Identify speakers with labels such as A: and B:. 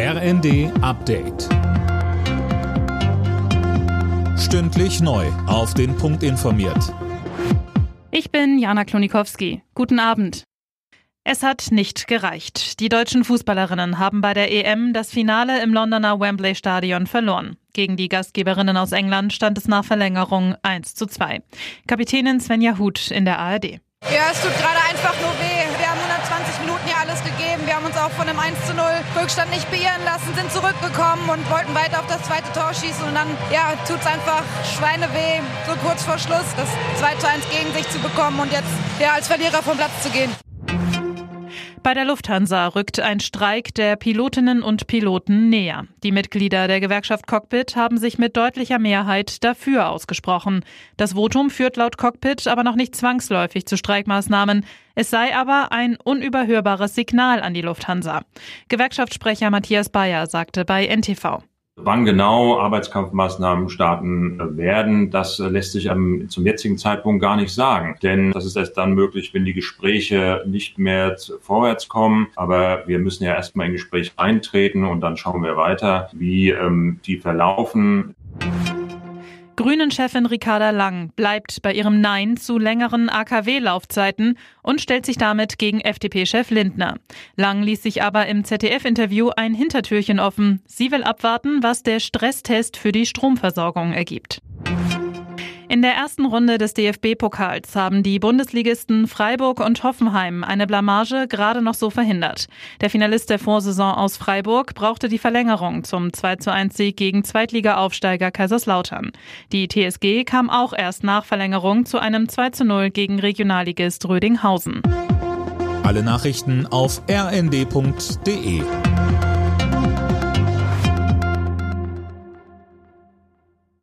A: RND Update. Stündlich neu. Auf den Punkt informiert.
B: Ich bin Jana Klonikowski. Guten Abend. Es hat nicht gereicht. Die deutschen Fußballerinnen haben bei der EM das Finale im Londoner Wembley Stadion verloren. Gegen die Gastgeberinnen aus England stand es nach Verlängerung 1 zu 2. Kapitänin Svenja Huth in der ARD.
C: Ja, es tut gerade einfach nur alles gegeben. Wir haben uns auch von einem 1 zu 0 Rückstand nicht beirren lassen, sind zurückgekommen und wollten weiter auf das zweite Tor schießen. Und dann, ja, tut es einfach Schweineweh, so kurz vor Schluss das 2 zu 1 gegen sich zu bekommen und jetzt ja, als Verlierer vom Platz zu gehen.
B: Bei der Lufthansa rückt ein Streik der Pilotinnen und Piloten näher. Die Mitglieder der Gewerkschaft Cockpit haben sich mit deutlicher Mehrheit dafür ausgesprochen. Das Votum führt laut Cockpit aber noch nicht zwangsläufig zu Streikmaßnahmen. Es sei aber ein unüberhörbares Signal an die Lufthansa. Gewerkschaftssprecher Matthias Bayer sagte bei NTV.
D: Wann genau Arbeitskampfmaßnahmen starten werden, das lässt sich zum jetzigen Zeitpunkt gar nicht sagen. Denn das ist erst dann möglich, wenn die Gespräche nicht mehr vorwärts kommen. Aber wir müssen ja erstmal in Gespräch eintreten und dann schauen wir weiter, wie ähm, die verlaufen.
B: Grünen-Chefin Ricarda Lang bleibt bei ihrem Nein zu längeren AKW-Laufzeiten und stellt sich damit gegen FDP-Chef Lindner. Lang ließ sich aber im ZDF-Interview ein Hintertürchen offen. Sie will abwarten, was der Stresstest für die Stromversorgung ergibt. In der ersten Runde des DFB-Pokals haben die Bundesligisten Freiburg und Hoffenheim eine Blamage gerade noch so verhindert. Der Finalist der Vorsaison aus Freiburg brauchte die Verlängerung zum 2 zu 1 Sieg gegen Zweitliga-Aufsteiger Kaiserslautern. Die TSG kam auch erst nach Verlängerung zu einem 2 zu 0 gegen Regionalligist Rödinghausen.
A: Alle Nachrichten auf rnd.de